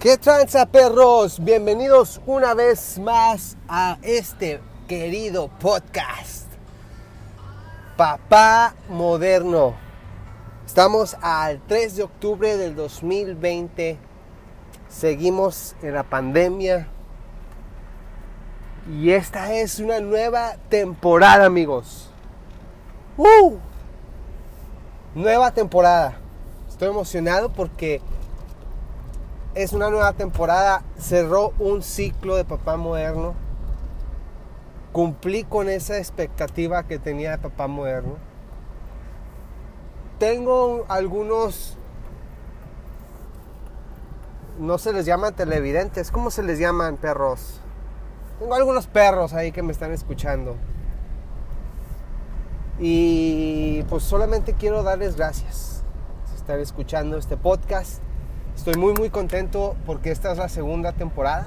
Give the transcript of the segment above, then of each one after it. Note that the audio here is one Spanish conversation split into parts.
¿Qué tranza perros? Bienvenidos una vez más a este querido podcast. Papá Moderno. Estamos al 3 de octubre del 2020. Seguimos en la pandemia. Y esta es una nueva temporada, amigos. ¡Uh! Nueva temporada. Estoy emocionado porque es una nueva temporada. Cerró un ciclo de papá moderno. Cumplí con esa expectativa que tenía de papá moderno. Tengo algunos, no se les llaman televidentes, ¿cómo se les llaman perros? Tengo algunos perros ahí que me están escuchando. Y pues solamente quiero darles gracias por estar escuchando este podcast. Estoy muy muy contento porque esta es la segunda temporada.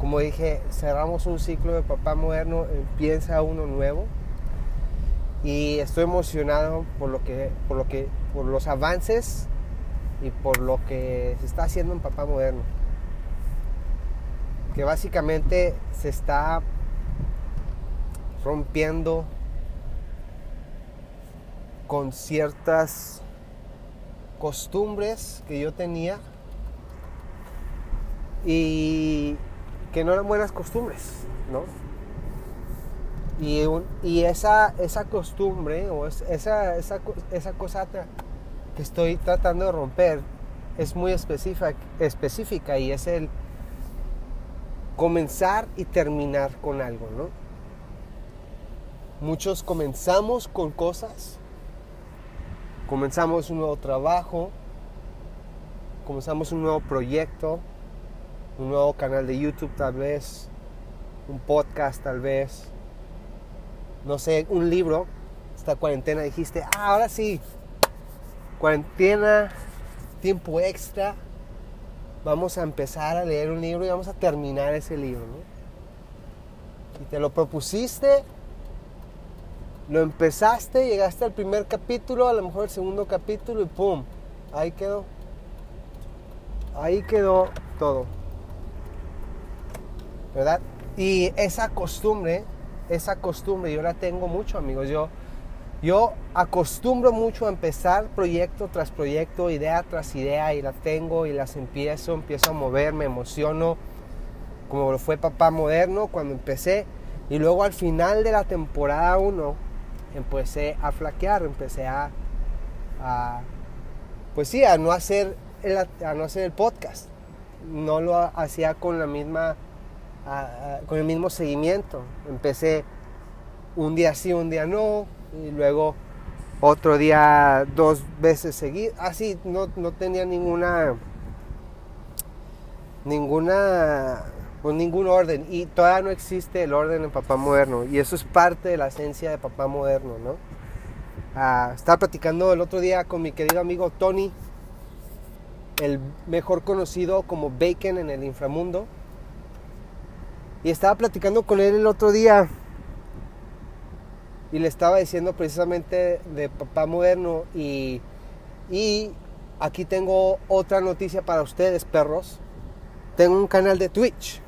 Como dije, cerramos un ciclo de papá moderno, empieza uno nuevo. Y estoy emocionado por lo que por lo que por los avances y por lo que se está haciendo en papá moderno. Que básicamente se está rompiendo con ciertas costumbres que yo tenía y que no eran buenas costumbres, ¿no? Y, y esa, esa costumbre o esa, esa, esa cosa que estoy tratando de romper es muy específica, específica y es el comenzar y terminar con algo, ¿no? Muchos comenzamos con cosas comenzamos un nuevo trabajo, comenzamos un nuevo proyecto, un nuevo canal de YouTube tal vez, un podcast tal vez, no sé, un libro. Esta cuarentena dijiste, ah, ahora sí, cuarentena, tiempo extra, vamos a empezar a leer un libro y vamos a terminar ese libro. ¿no? Y te lo propusiste lo empezaste, llegaste al primer capítulo, a lo mejor el segundo capítulo y ¡pum! Ahí quedó. Ahí quedó todo. ¿Verdad? Y esa costumbre, esa costumbre yo la tengo mucho, amigos. Yo, yo acostumbro mucho a empezar proyecto tras proyecto, idea tras idea, y la tengo y las empiezo, empiezo a mover, me emociono, como lo fue Papá Moderno cuando empecé. Y luego al final de la temporada 1, empecé a flaquear, empecé a, pues sí, a no hacer el, a no hacer el podcast. No lo hacía con la misma, con el mismo seguimiento. Empecé un día sí, un día no, y luego otro día dos veces seguidas. Así, no, no tenía ninguna, ninguna con ningún orden. Y todavía no existe el orden en Papá Moderno. Y eso es parte de la esencia de Papá Moderno, ¿no? Ah, estaba platicando el otro día con mi querido amigo Tony, el mejor conocido como Bacon en el inframundo. Y estaba platicando con él el otro día y le estaba diciendo precisamente de Papá Moderno y, y aquí tengo otra noticia para ustedes, perros. Tengo un canal de Twitch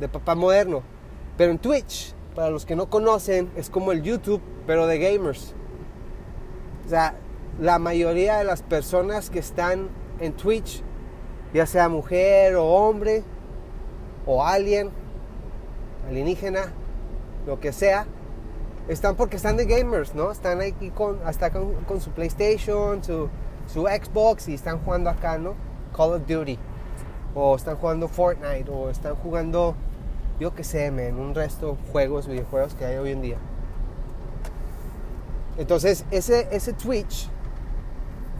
de papá moderno. Pero en Twitch, para los que no conocen, es como el YouTube, pero de gamers. O sea, la mayoría de las personas que están en Twitch, ya sea mujer o hombre, o alien, alienígena, lo que sea, están porque están de gamers, ¿no? Están aquí con, hasta con, su PlayStation, su, su Xbox y están jugando acá, ¿no? Call of Duty. O están jugando Fortnite, o están jugando yo que sé, en un resto de juegos, videojuegos que hay hoy en día. Entonces, ese, ese Twitch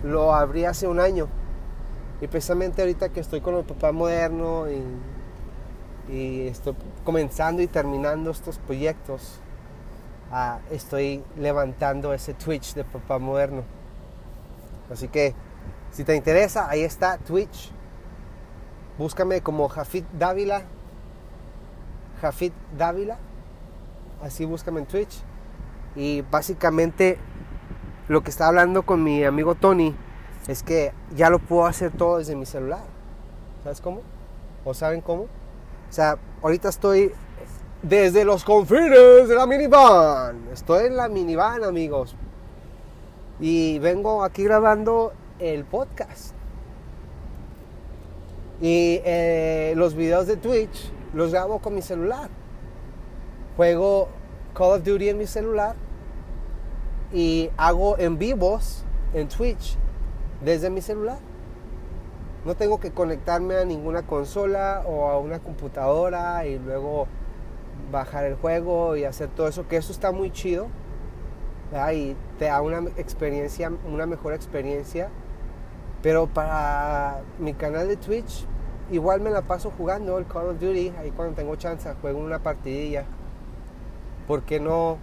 lo abrí hace un año. Y precisamente ahorita que estoy con el papá moderno y, estoy comenzando y terminando estos proyectos, ah, estoy levantando ese Twitch de papá moderno. Así que, si te interesa, ahí está Twitch. Búscame como Jafit Dávila Jafit Dávila, así búscame en Twitch. Y básicamente lo que estaba hablando con mi amigo Tony es que ya lo puedo hacer todo desde mi celular. ¿Sabes cómo? ¿O saben cómo? O sea, ahorita estoy desde los confines de la minivan. Estoy en la minivan, amigos. Y vengo aquí grabando el podcast. Y eh, los videos de Twitch los grabo con mi celular. Juego Call of Duty en mi celular y hago en vivos en Twitch desde mi celular. No tengo que conectarme a ninguna consola o a una computadora y luego bajar el juego y hacer todo eso, que eso está muy chido. Y te da una experiencia, una mejor experiencia. Pero para mi canal de Twitch, igual me la paso jugando el Call of Duty. Ahí cuando tengo chance, juego una partidilla. ¿Por qué no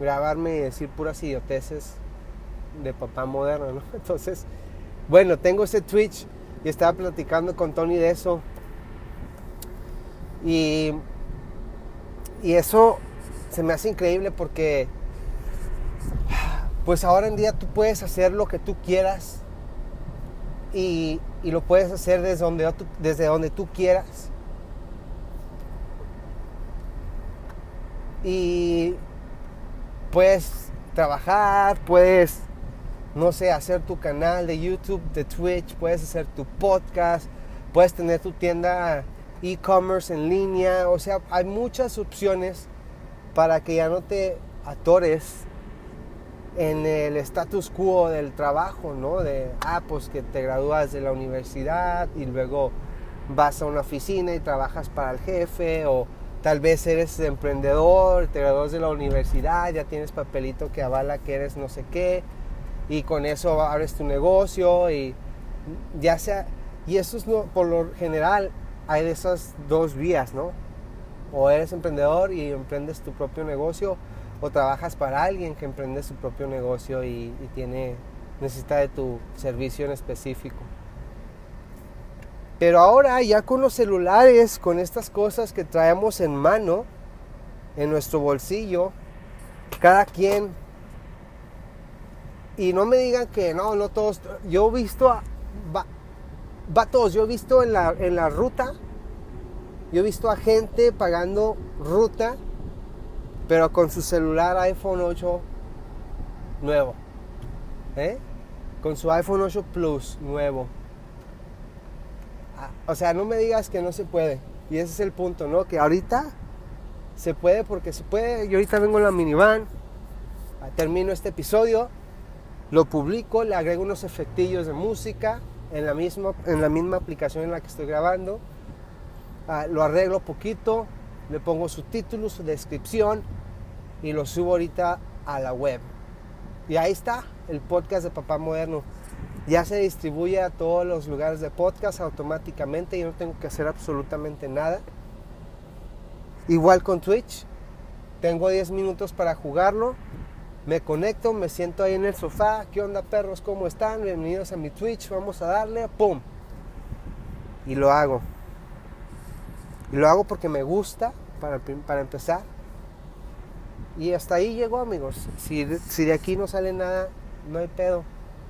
grabarme y decir puras idioteces de papá moderno, ¿no? Entonces, bueno, tengo ese Twitch y estaba platicando con Tony de eso. Y, y eso se me hace increíble porque pues ahora en día tú puedes hacer lo que tú quieras y, y lo puedes hacer desde donde, desde donde tú quieras. Y puedes trabajar, puedes no sé, hacer tu canal de YouTube, de Twitch, puedes hacer tu podcast, puedes tener tu tienda e-commerce en línea, o sea, hay muchas opciones para que ya no te atores en el status quo del trabajo, ¿no? De, ah, pues que te gradúas de la universidad y luego vas a una oficina y trabajas para el jefe, o tal vez eres emprendedor, te gradúas de la universidad, ya tienes papelito que avala que eres no sé qué, y con eso abres tu negocio y ya sea, y eso es no, por lo general hay de esas dos vías, ¿no? O eres emprendedor y emprendes tu propio negocio o trabajas para alguien que emprende su propio negocio y, tiene necesita de tu servicio en específico. Pero ahora ya con los celulares, con estas cosas que traemos en mano, en nuestro bolsillo, cada quien y no me digan que no, no todos. Yo he visto a. Va, todos. Yo he visto en la, en la ruta. Yo he visto a gente pagando ruta. Pero con su celular iPhone 8 nuevo. ¿Eh? Con su iPhone 8 Plus nuevo. Ah, o sea, no me digas que no se puede. Y ese es el punto, ¿no? Que ahorita se puede porque se puede. Yo ahorita vengo en la minivan. Termino este episodio lo publico, le agrego unos efectillos de música en la misma, en la misma aplicación en la que estoy grabando. Ah, lo arreglo poquito, le pongo subtítulos, su descripción y lo subo ahorita a la web. Y ahí está el podcast de Papá Moderno. Ya se distribuye a todos los lugares de podcast automáticamente. y no tengo que hacer absolutamente nada. Igual con Twitch. Tengo 10 minutos para jugarlo me conecto, me siento ahí en el sofá. ¿Qué onda, perros? ¿Cómo están? Bienvenidos a mi Twitch. Vamos a darle. ¡Pum! Y lo hago. Y lo hago porque me gusta, para, para empezar. Y hasta ahí llegó, amigos. Si, si de aquí no sale nada, no hay pedo.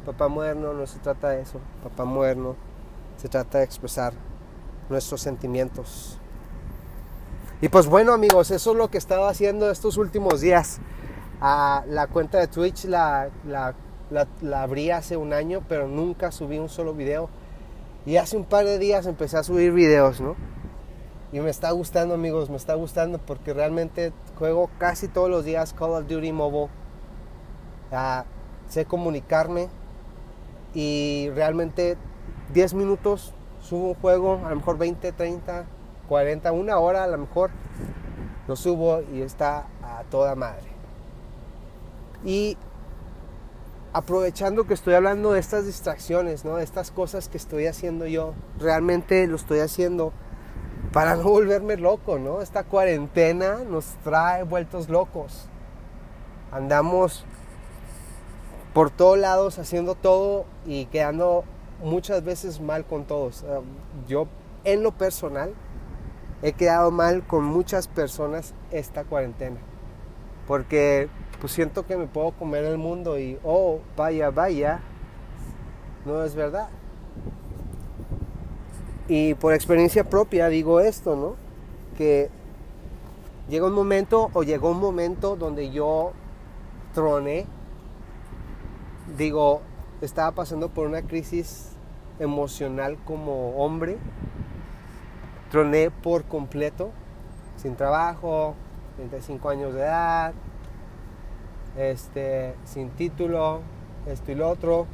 Papá moderno no se trata de eso. Papá moderno se trata de expresar nuestros sentimientos. Y pues bueno, amigos, eso es lo que he estado haciendo estos últimos días la cuenta de Twitch la, la, abrí hace un año, pero nunca subí un solo video. Y hace un par de días empecé a subir videos, ¿no? Y me está gustando, amigos, me está gustando porque realmente juego casi todos los días Call of Duty Mobile. sé comunicarme y realmente 10 minutos subo un juego, a lo mejor 20, 30, 40, una hora a lo mejor lo subo y está a toda madre. Y aprovechando que estoy hablando de estas distracciones, ¿no? De estas cosas que estoy haciendo yo, realmente lo estoy haciendo para no volverme loco, ¿no? Esta cuarentena nos trae vueltos locos. Andamos por todos lados haciendo todo y quedando muchas veces mal con todos. Ah, yo en lo personal he quedado mal con muchas personas esta cuarentena. Porque pues siento que me puedo comer el mundo y, oh, vaya, vaya, no es verdad. Y por experiencia propia digo esto, ¿no? Que llega un momento o llegó un momento donde yo troné, digo, estaba pasando por una crisis emocional como hombre, troné por completo, sin trabajo, 35 años de edad, este, sin título, esto y lo otro.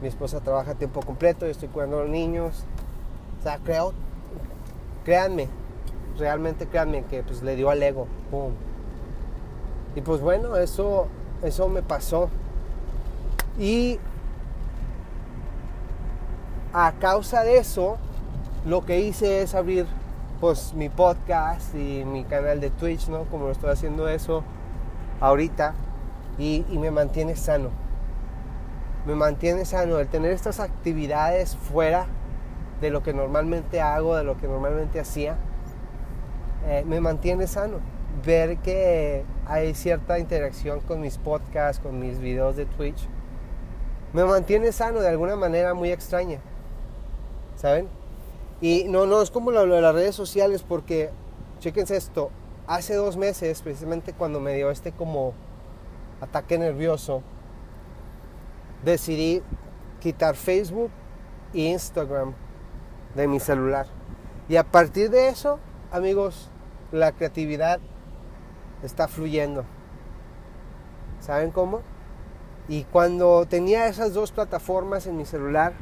Mi esposa trabaja a tiempo completo, yo estoy cuidando a los niños. Creo, créanme, realmente créanme que pues le dio al ego. Y pues bueno, eso, eso me pasó. Y a causa de eso, lo que hice es abrir pues mi podcast y mi canal de Twitch, ¿no? Como estoy haciendo eso ahorita y, y, me mantiene sano. Me mantiene sano el tener estas actividades fuera de lo que normalmente hago, de lo que normalmente hacía, eh, me mantiene sano. Ver que hay cierta interacción con mis podcasts, con mis videos de Twitch, me mantiene sano de alguna manera muy extraña. ¿Saben? Y no, no, es como lo de las redes sociales porque, chequense esto, hace dos meses, precisamente cuando me dio este como ataque nervioso, decidí quitar Facebook e Instagram de mi celular. Y a partir de eso, amigos, la creatividad está fluyendo. ¿Saben cómo? Y cuando tenía esas dos plataformas en mi celular,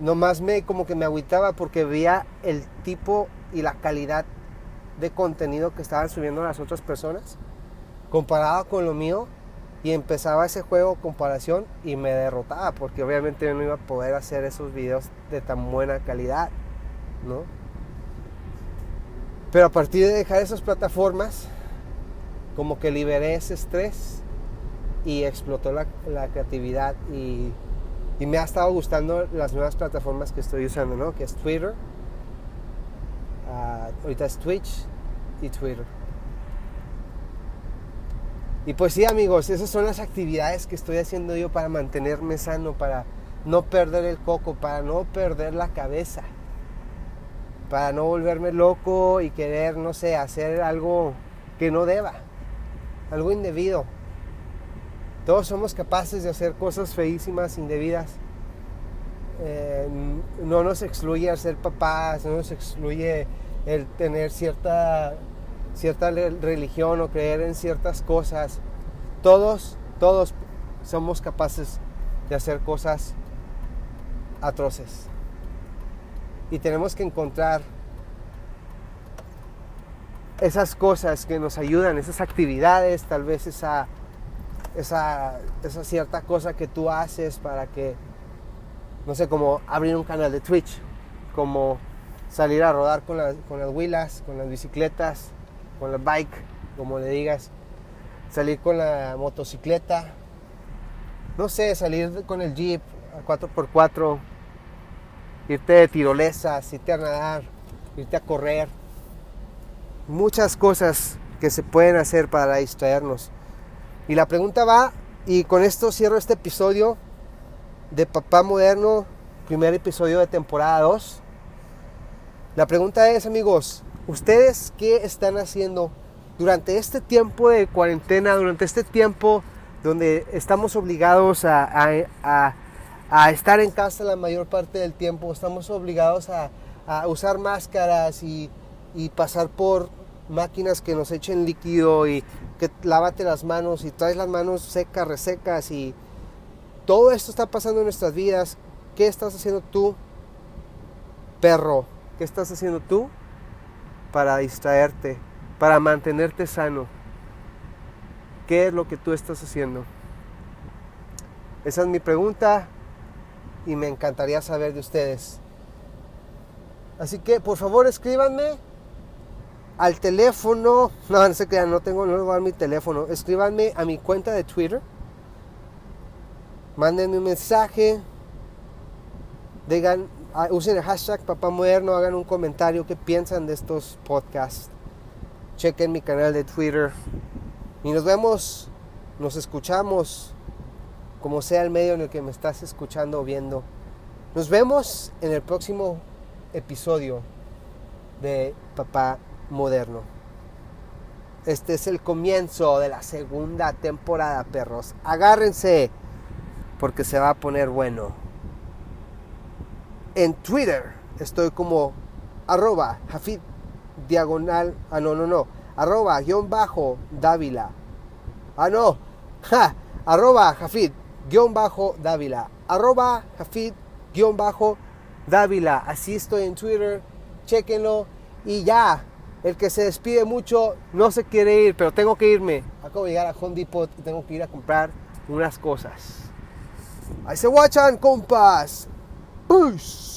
nomás me como que me agüitaba porque veía el tipo y la calidad de contenido que estaban subiendo las otras personas comparado con lo mío y empezaba ese juego comparación y me derrotaba porque obviamente yo no iba a poder hacer esos videos de tan buena calidad, ¿no? Pero a partir de dejar esas plataformas, como que liberé ese estrés y explotó la, creatividad y me ha estado gustando las nuevas plataformas que estoy usando, ¿no? Que es Twitter, ahorita es Twitch y Twitter. Y pues sí, amigos, esas son las actividades que estoy haciendo yo para mantenerme sano, para no perder el coco, para no perder la cabeza, para no volverme loco y querer, no sé, hacer algo que no deba, algo indebido. Todos somos capaces de hacer cosas feísimas, indebidas. Eh, no nos excluye el ser papás, no nos excluye el tener cierta, cierta religión o creer en ciertas cosas. Todos, todos somos capaces de hacer cosas atroces. Y tenemos que encontrar esas cosas que nos ayudan, esas actividades, tal vez esa esa, esa cierta cosa que tú haces para que, no sé, como abrir un canal de Twitch, como salir a rodar con, con las huilas, con las bicicletas, con la bike, como le digas, salir con la motocicleta, no sé, salir con el jeep a 4x4, irte de tirolesas, irte a nadar, irte a correr, muchas cosas que se pueden hacer para distraernos. Y la pregunta va, y con esto cierro este episodio de Papá Moderno, primer episodio de temporada 2. La pregunta es, amigos, ¿ustedes qué están haciendo durante este tiempo de cuarentena, durante este tiempo donde estamos obligados a, estar en casa la mayor parte del tiempo, estamos obligados a, usar máscaras y, y pasar por máquinas que nos echen líquido y que lávate las manos y traes las manos secas, resecas y todo esto está pasando en nuestras vidas. ¿Qué estás haciendo tú, perro? ¿Qué estás haciendo tú para distraerte, para mantenerte sano? ¿Qué es lo que tú estás haciendo? Esa es mi pregunta y me encantaría saber de ustedes. Así que por favor escríbanme al teléfono, no, no sé qué, no tengo, no voy dar mi teléfono, escríbanme a mi cuenta de Twitter, mándenme un mensaje, digan, usen el hashtag papá moderno, hagan un comentario, qué piensan de estos podcasts, chequen mi canal de Twitter y nos vemos, nos escuchamos, como sea el medio en el que me estás escuchando o viendo Nos vemos en el próximo episodio de Papá Moderno. Este es el comienzo de la segunda temporada, perros. Agárrense porque se va a poner bueno. En Twitter estoy como arroba Jafid diagonal. Ah, no, no, no. Arroba guion bajo Dávila. Ah, no. Ja, arroba Jafid guion bajo Dávila. Arroba Jafid guion bajo Dávila. Así estoy en Twitter. Chequenlo. Y ya. El que se despide mucho no se quiere ir, pero tengo que irme. Acabo de llegar a Home Depot y tengo que ir a comprar unas cosas. Ahí se watchan, compas. Peace.